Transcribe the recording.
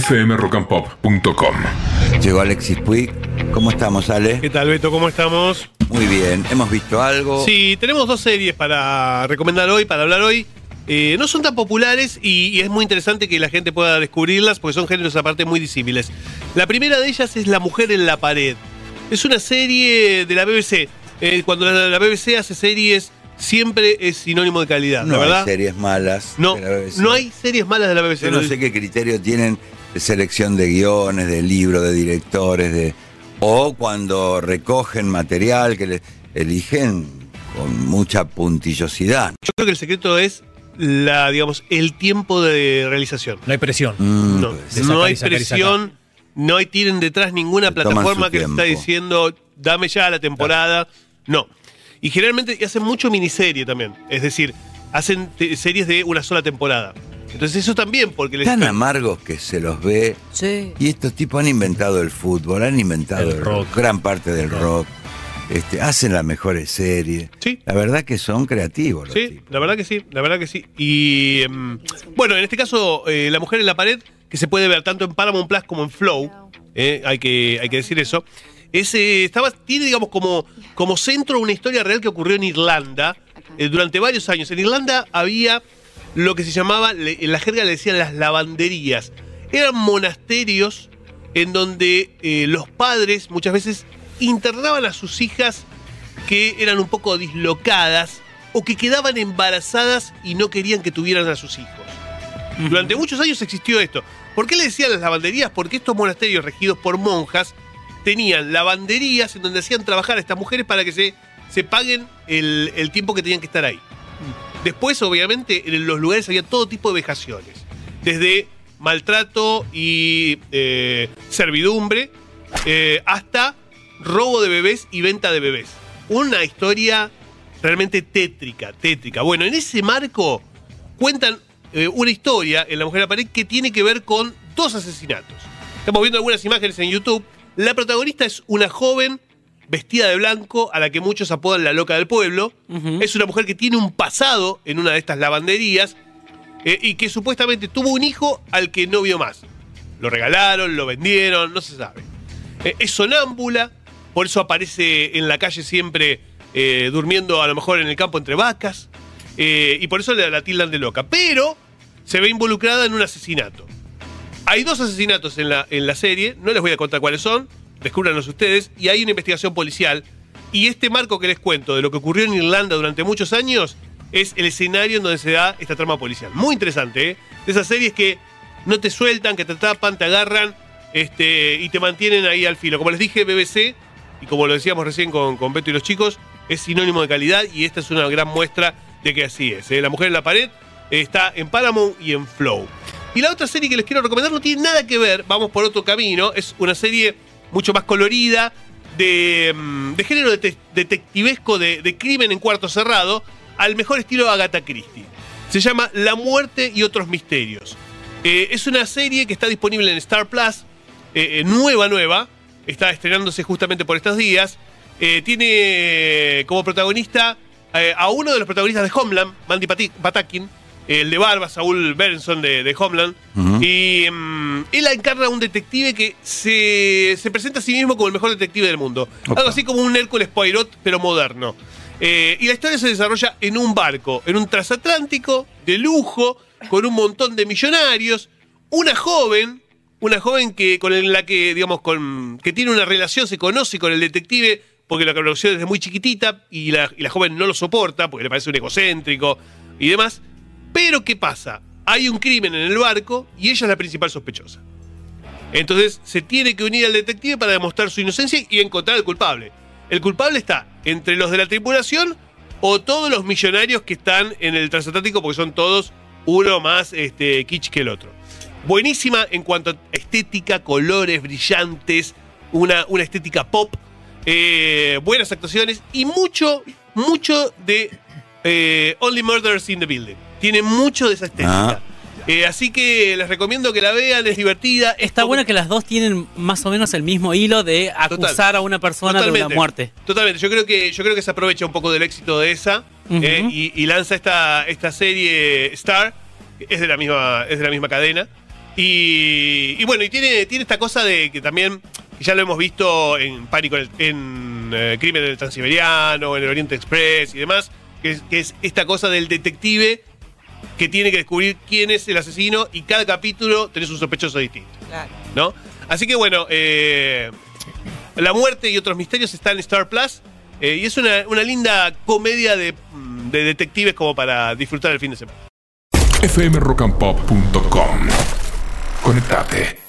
fmrockandpop.com. Llegó Alexis Puig. ¿Cómo estamos, Ale? ¿Qué tal, Beto? ¿Cómo estamos? Muy bien. ¿Hemos visto algo? Sí, tenemos dos series para recomendar hoy, para hablar hoy. Eh, no son tan populares y, y es muy interesante que la gente pueda descubrirlas porque son géneros aparte muy disímiles. La primera de ellas es La Mujer en la Pared. Es una serie de la BBC. Eh, cuando la, la BBC hace series, siempre es sinónimo de calidad, No ¿la verdad? hay series malas. no, de la BBC. no hay series malas de la BBC. Yo no sé qué criterio tienen de selección de guiones, de libros, de directores, de o cuando recogen material que le eligen con mucha puntillosidad. Yo creo que el secreto es la, digamos, el tiempo de realización. No hay presión. Mm, No, pues, no hay presión, no hay tienen detrás ninguna Se plataforma que te está tiempo. diciendo dame ya la temporada. No. Y generalmente hacen mucho miniserie también. Es decir, hacen series de una sola temporada. Entonces eso también, porque les Tan amargos que se los ve. Sí. Y estos tipos han inventado el fútbol, han inventado El el rock. gran parte del rock. Este, hacen las mejores series. Sí. La verdad que son creativos los Sí, tipos. la verdad que sí, la verdad que sí. Y em, bueno, en este caso, eh, La Mujer en la Pared, que se puede ver tanto en Paramount Plus como en Flow, eh, hay, que, hay que decir eso, es, eh, estaba, tiene, digamos, como, como centro una historia real que ocurrió en Irlanda eh, durante varios años. En Irlanda había lo que se llamaba, en la jerga le decían las lavanderías. Eran monasterios en donde eh, los padres muchas veces internaban a sus hijas que eran un poco dislocadas o que quedaban embarazadas y no querían que tuvieran a sus hijos. Durante muchos años existió esto. ¿Por qué le decían las lavanderías? Porque estos monasterios regidos por monjas tenían lavanderías en donde hacían trabajar a estas mujeres para que se, se paguen el, el tiempo que tenían que estar ahí. Después, obviamente, en los lugares había todo tipo de vejaciones. Desde maltrato y eh, servidumbre eh, hasta robo de bebés y venta de bebés. Una historia realmente tétrica, tétrica. Bueno, en ese marco cuentan eh, una historia en La Mujer en la Pared que tiene que ver con dos asesinatos. Estamos viendo algunas imágenes en YouTube. La protagonista es una joven vestida de blanco a la que muchos apodan la loca del pueblo. Es una mujer que tiene un pasado en una de estas lavanderías eh, y que supuestamente tuvo un hijo al que no vio más. Lo regalaron, lo vendieron, no se sabe. Eh, es sonámbula, por eso aparece en la calle siempre eh, durmiendo a lo mejor en el campo entre vacas, y por eso la, la tildan de loca. Pero se ve involucrada en un asesinato. Hay dos asesinatos en la, en la serie, no les voy a contar cuáles son, descúbranlos ustedes, y hay una investigación policial. Y este marco que les cuento de lo que ocurrió en Irlanda durante muchos años es el escenario en donde se da esta trama policial. Muy interesante, ¿eh? De esas series que no te sueltan, que te tapan, te agarran este, y te mantienen ahí al filo. Como les dije, BBC, y como lo decíamos recién con, con Beto y los chicos, es sinónimo de calidad y esta es una gran muestra de que así es. ¿eh? La mujer en la pared está en Paramount y en Flow. Y la otra serie que les quiero recomendar no tiene nada que ver, vamos por otro camino, es una serie mucho más colorida, de, mm, de género dete- detectivesco, de, de crimen en cuarto cerrado, al mejor estilo Agatha Christie. Se llama La muerte y otros misterios. Eh, es una serie que está disponible en Star Plus, eh, eh, nueva, nueva, está estrenándose justamente por estos días. Tiene como protagonista a uno de los protagonistas de Homeland, Mandy Patakin, el de Barba, Saúl Berenson de, de Homeland. Y mm, él encarna a un detective que se, se presenta a sí mismo como el mejor detective del mundo. Algo así como un Hércules Poirot, pero moderno. Eh, y la historia se desarrolla en un barco, en un transatlántico de lujo, con un montón de millonarios. Una joven, una joven que con la que, digamos, con, que tiene una relación, se conoce con el detective porque la conoció desde muy chiquitita y la, y la joven no lo soporta porque le parece un egocéntrico y demás. Pero ¿qué pasa? Hay un crimen en el barco y ella es la principal sospechosa. Entonces se tiene que unir al detective para demostrar su inocencia y encontrar al culpable. El culpable está entre los de la tripulación o todos los millonarios que están en el transatlántico porque son todos uno más este, kitsch que el otro. Buenísima en cuanto a estética, colores brillantes, una, una estética pop, eh, buenas actuaciones y mucho, mucho de eh, Only Murders in the Building. Tiene mucho de esa estética. Ah. Eh, así que les recomiendo que la vean, es divertida. Está es bueno que las dos tienen más o menos el mismo hilo de acusar Total. a una persona de una muerte. Totalmente. Yo creo que, yo creo que se aprovecha un poco del éxito de esa eh, y, y lanza esta, esta serie Star, que es de la misma, es de la misma cadena. Y, y bueno, y tiene, tiene esta cosa de que también, ya lo hemos visto en Pánico, en, en eh, Crimen del Transiberiano, en el Oriente Express y demás, que es, que es esta cosa del detective que tiene que descubrir quién es el asesino y cada capítulo tenés un sospechoso distinto. Claro. ¿No? Así que bueno, eh, La muerte y otros misterios está en Star Plus. eh, y es una, una linda comedia de, mm, de detectives como para disfrutar el fin de semana. fmrockandpop.com. Conectate.